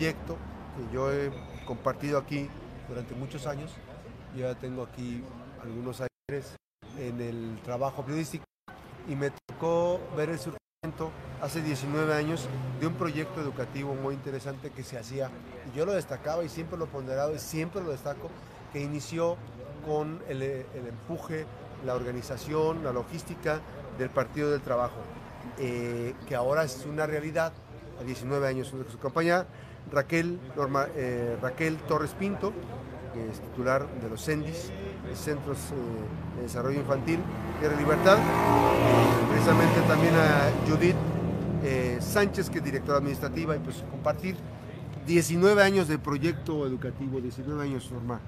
proyecto que yo he compartido aquí durante muchos años. Yo ya tengo aquí algunos años en el trabajo periodístico y me tocó ver el surgimiento hace 19 años de un proyecto educativo muy interesante que se hacía, y yo lo destacaba y siempre lo ponderado y siempre lo destaco, que inició con el, el empuje, la organización, la logística del Partido del Trabajo, eh, que ahora es una realidad, a 19 años su compañía, Raquel, eh, Raquel Torres Pinto, que es titular de los CENDIS, Centros eh, de Desarrollo Infantil, Tierra Libertad, precisamente también a Judith Sánchez, que es directora administrativa, y pues compartir 19 años de proyecto educativo, 19 años, Norma.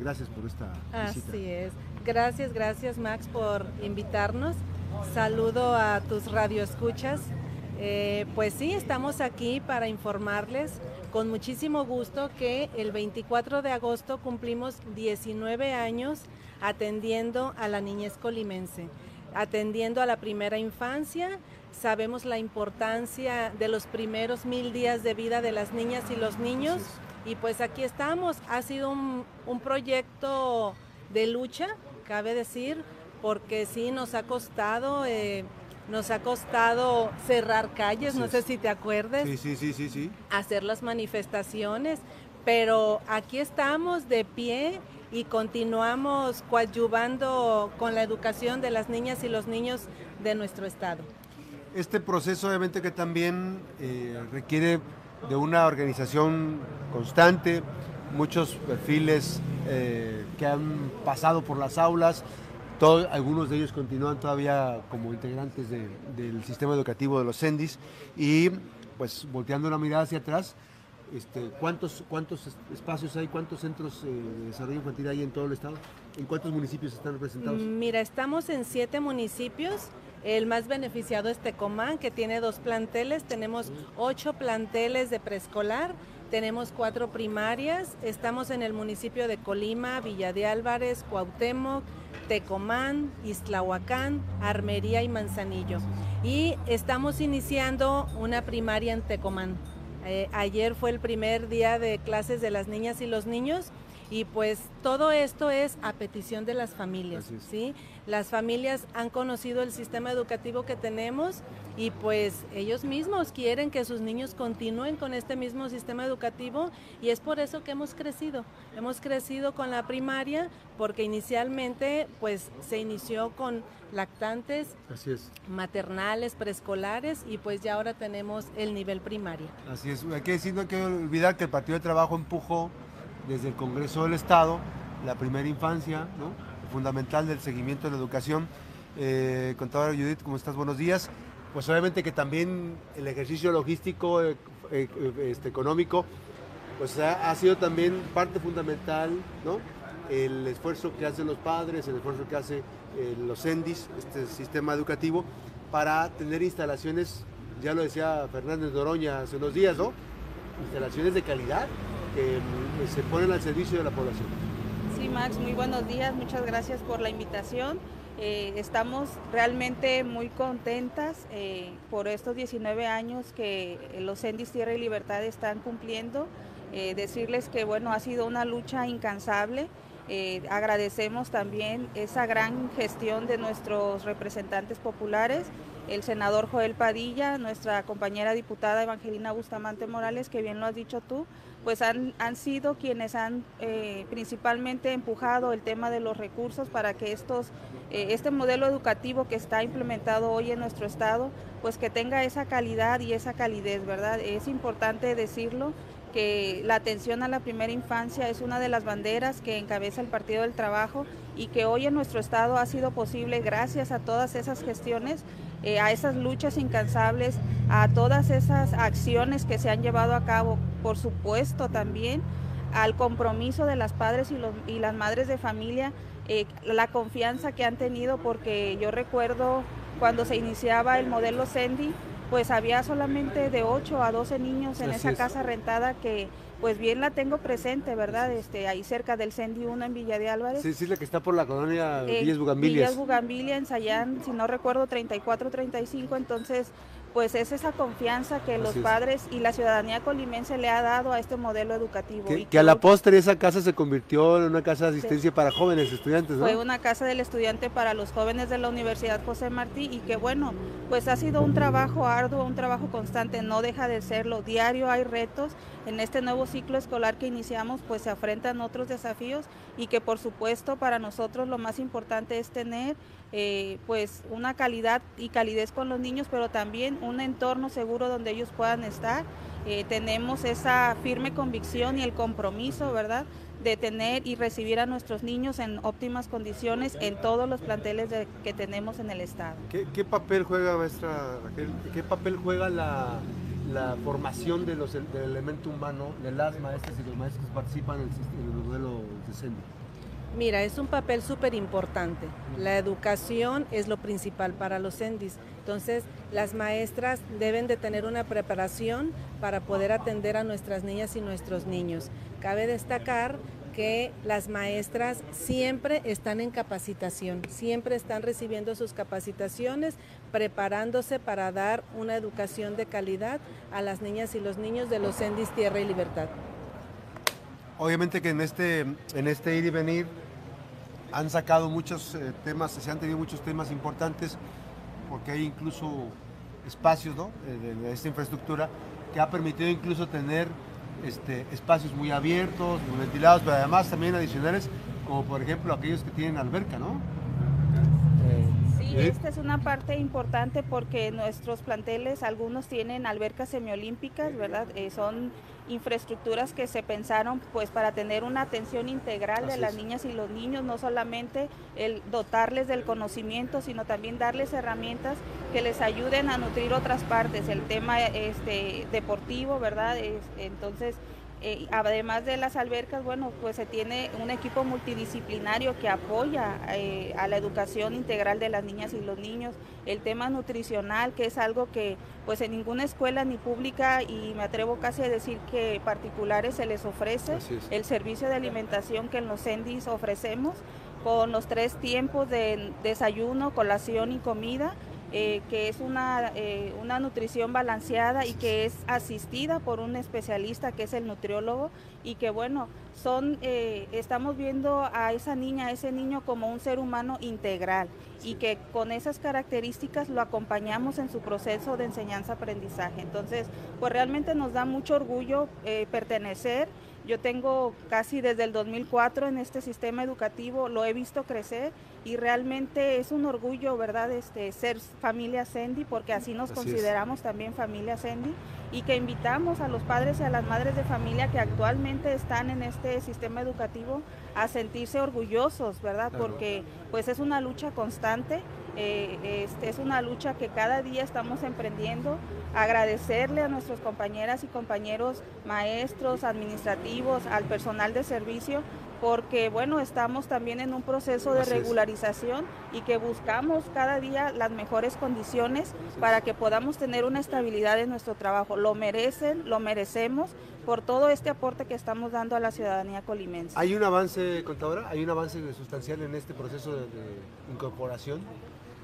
gracias por esta. Así es. Gracias, gracias Max por invitarnos. Saludo a tus radioescuchas. Eh, pues sí, estamos aquí para informarles con muchísimo gusto que el 24 de agosto cumplimos 19 años atendiendo a la niñez colimense, atendiendo a la primera infancia. Sabemos la importancia de los primeros mil días de vida de las niñas y los niños y pues aquí estamos. Ha sido un, un proyecto de lucha cabe decir, porque sí nos ha costado, eh, nos ha costado cerrar calles, no sé si te acuerdes. Sí, sí, sí, sí, sí. Hacer las manifestaciones, pero aquí estamos de pie y continuamos coadyuvando con la educación de las niñas y los niños de nuestro estado. Este proceso obviamente que también eh, requiere de una organización constante, muchos perfiles eh, que han pasado por las aulas, todos, algunos de ellos continúan todavía como integrantes del sistema educativo de los CENDIS y pues volteando la mirada hacia atrás, este, ¿cuántos, ¿cuántos espacios hay, cuántos centros eh, de desarrollo infantil hay en todo el estado? ¿En cuántos municipios están representados? Mira, estamos en siete municipios. El más beneficiado es Tecomán, que tiene dos planteles. Tenemos ocho planteles de preescolar tenemos cuatro primarias, estamos en el municipio de Colima, Villa de Álvarez, Cuauhtémoc, Tecomán, Islahuacán, Armería y Manzanillo. Y estamos iniciando una primaria en Tecomán. Eh, ayer fue el primer día de clases de las niñas y los niños y pues todo esto es a petición de las familias, ¿sí? Las familias han conocido el sistema educativo que tenemos y pues ellos mismos quieren que sus niños continúen con este mismo sistema educativo y es por eso que hemos crecido. Hemos crecido con la primaria porque inicialmente pues se inició con lactantes, maternales, preescolares y pues ya ahora tenemos el nivel primario. Así es, hay que decir, no hay que olvidar que el Partido de Trabajo empujó desde el Congreso del Estado, la primera infancia, fundamental del seguimiento de la educación. Eh, Judith, ¿cómo estás? Buenos días. Pues obviamente que también el ejercicio logístico, eh, eh, este, económico, pues ha, sido también parte fundamental, ¿no? El esfuerzo que hacen los padres, el esfuerzo que hace los ENDIS, este sistema educativo, para tener instalaciones, ya lo decía Fernández Doroña hace unos días, ¿no? Instalaciones de calidad, que se ponen al servicio de la población. Sí, Max, muy buenos días, muchas gracias por la invitación. Eh, estamos realmente muy contentas eh, por estos 19 años que los ENDIS Tierra y Libertad están cumpliendo. Eh, decirles que bueno, ha sido una lucha incansable. agradecemos también esa gran gestión de nuestros representantes populares, el senador Joel Padilla, nuestra compañera diputada Evangelina Bustamante Morales, que bien lo has dicho tú, pues han, sido quienes han eh, principalmente empujado el tema de los recursos para que estos, eh, este modelo educativo que está implementado hoy en nuestro estado, pues que tenga esa calidad y esa calidez, ¿verdad? Es importante decirlo que la atención a la primera infancia es una de las banderas que encabeza el Partido del Trabajo y que hoy en nuestro estado ha sido posible gracias a todas esas gestiones, eh, a esas luchas incansables, a todas esas acciones que se han llevado a cabo, por supuesto también al compromiso de las padres y, las madres de familia, eh, la confianza que han tenido, porque yo recuerdo cuando se iniciaba el modelo Sendy, pues había solamente de 8 a 12 niños en esa casa rentada que pues bien la tengo presente, ¿verdad? Este, ahí cerca del Cendi 1 en Villa de Álvarez. Sí, sí, la que está por la colonia eh, Villas Bugambilias. Villas Bugambilias, en Sayán, si no recuerdo, 34, 35, entonces pues es esa confianza que los padres y la ciudadanía colimense le ha dado a este modelo educativo. Que, que, a la postre esa casa se convirtió en una casa de asistencia para jóvenes estudiantes, ¿no? Fue una casa del estudiante para los jóvenes de la Universidad José Martí y que bueno, pues ha sido un trabajo arduo, un trabajo constante, no deja de serlo. Diario hay retos. En este nuevo ciclo escolar que iniciamos, pues se afrentan otros desafíos y que por supuesto para nosotros lo más importante es tener eh, pues una calidad y calidez con los niños, pero también un entorno seguro donde ellos puedan estar. Eh, tenemos esa firme convicción y el compromiso, ¿verdad?, de tener y recibir a nuestros niños en óptimas condiciones en todos los planteles que tenemos en el Estado. ¿Qué, papel juega, maestra Raquel, qué papel juega la, formación de los, del elemento humano de las maestras y los maestros que participan en el, en el modelo de CENDI? Mira, es un papel súper importante. La educación es lo principal para los ENDIS. Entonces, las maestras deben de tener una preparación para poder atender a nuestras niñas y nuestros niños. Cabe destacar que las maestras siempre están en capacitación, siempre están recibiendo sus capacitaciones, preparándose para dar una educación de calidad a las niñas y los niños de los ENDIS Tierra y Libertad. Obviamente que en este, en este ir y venir han sacado muchos eh, temas, se han tenido muchos temas importantes, porque hay incluso espacios ¿no? Eh, de, esta infraestructura que ha permitido incluso tener este, espacios muy abiertos, muy ventilados, pero además también adicionales, como por ejemplo aquellos que tienen alberca, ¿no? Sí, esta es una parte importante porque nuestros planteles, algunos tienen albercas semiolímpicas, ¿verdad? Eh, son infraestructuras que se pensaron pues para tener una atención integral de las niñas y los niños, no solamente el dotarles del conocimiento, sino también darles herramientas que les ayuden a nutrir otras partes, el tema este, deportivo, ¿verdad? entonces, eh, además de las albercas, bueno, pues se tiene un equipo multidisciplinario que apoya eh, a la educación integral de las niñas y los niños. El tema nutricional, que es algo que pues en ninguna escuela ni pública y me atrevo casi a decir que particulares se les ofrece el servicio de alimentación que en los CENDIS ofrecemos con los tres tiempos de desayuno, colación y comida eh, que es una, eh, una nutrición balanceada y que es asistida por un especialista que es el nutriólogo y que bueno, son, eh, estamos viendo a esa niña, a ese niño como un ser humano integral y que con esas características lo acompañamos en su proceso de enseñanza-aprendizaje. Entonces, pues realmente nos da mucho orgullo pertenecer. Yo tengo casi desde el 2004 en este sistema educativo, lo he visto crecer y realmente es un orgullo, ¿verdad?, este, ser familia Sendy, porque así nos consideramos también familia Sendy, y que invitamos a los padres y a las madres de familia que actualmente están en este sistema educativo a sentirse orgullosos, ¿verdad?, porque pues es una lucha constante, eh, este, es una lucha que cada día estamos emprendiendo, agradecerle a nuestros compañeras y compañeros maestros, administrativos, al personal de servicio, porque bueno, estamos también en un proceso de regularización y que buscamos cada día las mejores condiciones para que podamos tener una estabilidad en nuestro trabajo. Lo merecen, lo merecemos por todo este aporte que estamos dando a la ciudadanía colimense. ¿Hay un avance, contadora? ¿Hay un avance sustancial en este proceso de incorporación?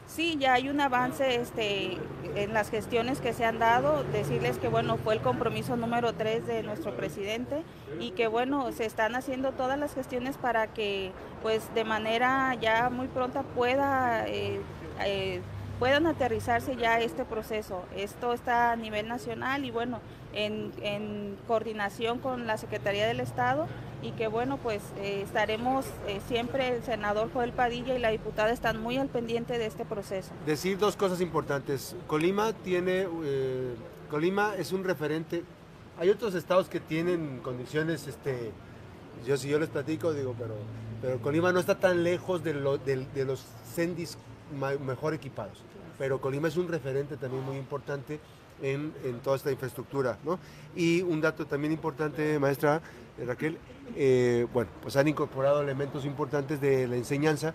Sí, ya hay un avance este, en las gestiones que se han dado. Decirles que bueno, fue el compromiso número tres de nuestro presidente y que bueno, se están haciendo todas las gestiones para que pues de manera ya muy pronta pueda eh, eh, puedan aterrizarse ya este proceso. Esto está a nivel nacional y bueno, en, coordinación con la Secretaría del Estado y que bueno, pues eh, estaremos eh, siempre, el senador Joel Padilla y la diputada están muy al pendiente de este proceso. Decir dos cosas importantes. Colima tiene, eh, Colima es un referente, hay otros estados que tienen condiciones, este, yo si yo les platico digo, pero, pero Colima no está tan lejos de, de, los CENDIS mejor equipados, pero Colima es un referente también muy importante en, en, toda esta infraestructura. ¿no? Y un dato también importante, maestra Raquel, eh, bueno, pues han incorporado elementos importantes de la enseñanza.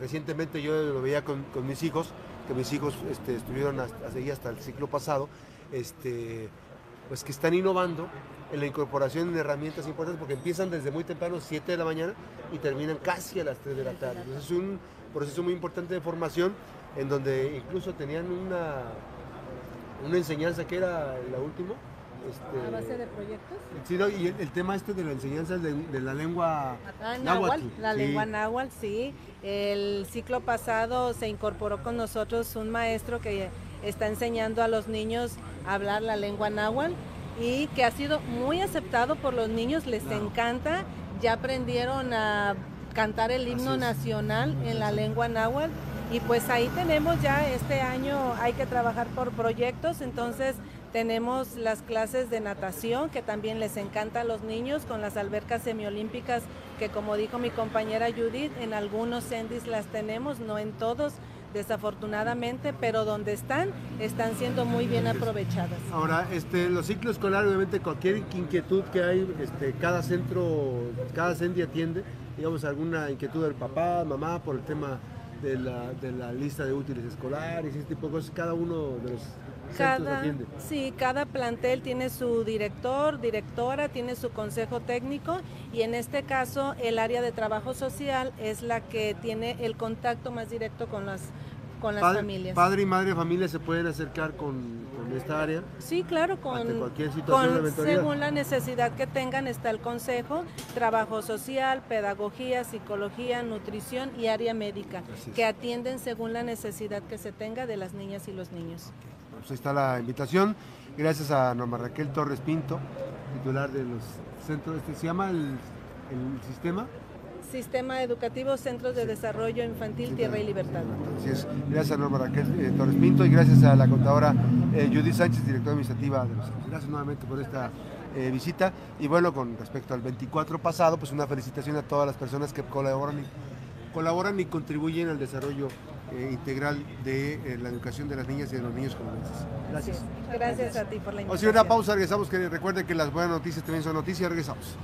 Recientemente yo lo veía con, mis hijos, que mis hijos este, estuvieron hasta, hasta el ciclo pasado, este, pues que están innovando en la incorporación de herramientas importantes porque empiezan desde muy temprano, 7 de la mañana, y terminan casi a las 3 de la tarde. Entonces es un proceso muy importante de formación en donde incluso tenían una una enseñanza que era la última. Este, ¿A base de proyectos? Sí, no, y el, tema este de la enseñanza de, de la lengua ah, náhuatl. La lengua náhuatl, sí. El ciclo pasado se incorporó con nosotros un maestro que está enseñando a los niños a hablar la lengua náhuatl y que ha sido muy aceptado por los niños, les encanta. Ya aprendieron a cantar el himno nacional en la lengua náhuatl y pues ahí tenemos ya este año hay que trabajar por proyectos, entonces tenemos las clases de natación que también les encanta a los niños con las albercas semiolímpicas que como dijo mi compañera Judith, en algunos CENDIS las tenemos, no en todos desafortunadamente, pero donde están, están siendo muy bien aprovechadas. Ahora, este, los ciclos escolares, obviamente cualquier inquietud que hay, este, cada centro, cada CENDI atiende, digamos, alguna inquietud del papá, mamá, por el tema de la, de la lista de útiles escolares, ese tipo de cosas, cada uno de los cada, sí, cada plantel tiene su director, directora, tiene su consejo técnico y en este caso el área de trabajo social es la que tiene el contacto más directo con las con las familias. Padre y madre familia se pueden acercar con, esta área. Sí, claro, con, cualquier situación según la necesidad que tengan está el consejo, trabajo social, pedagogía, psicología, nutrición y área médica, que atienden según la necesidad que se tenga de las niñas y los niños. Pues ahí está la invitación. Gracias a Norma Raquel Torres Pinto, titular de los centros, este, ¿se llama el sistema? Sistema Educativo Centros de Desarrollo Infantil Tierra y Libertad. Así es. Gracias a Norma Raquel eh, Torres Pinto y gracias a la contadora eh, Judy Sánchez, directora administrativa de los centros. Gracias nuevamente por esta eh, visita. Y bueno, con respecto al 24 pasado, pues una felicitación a todas las personas que colaboran y, colaboran y contribuyen al desarrollo integral de la educación de las niñas y de los niños comunistas. Gracias. Gracias a ti por la invitación. O sea, una pausa, regresamos. Que recuerden que las buenas noticias también son noticias. Regresamos.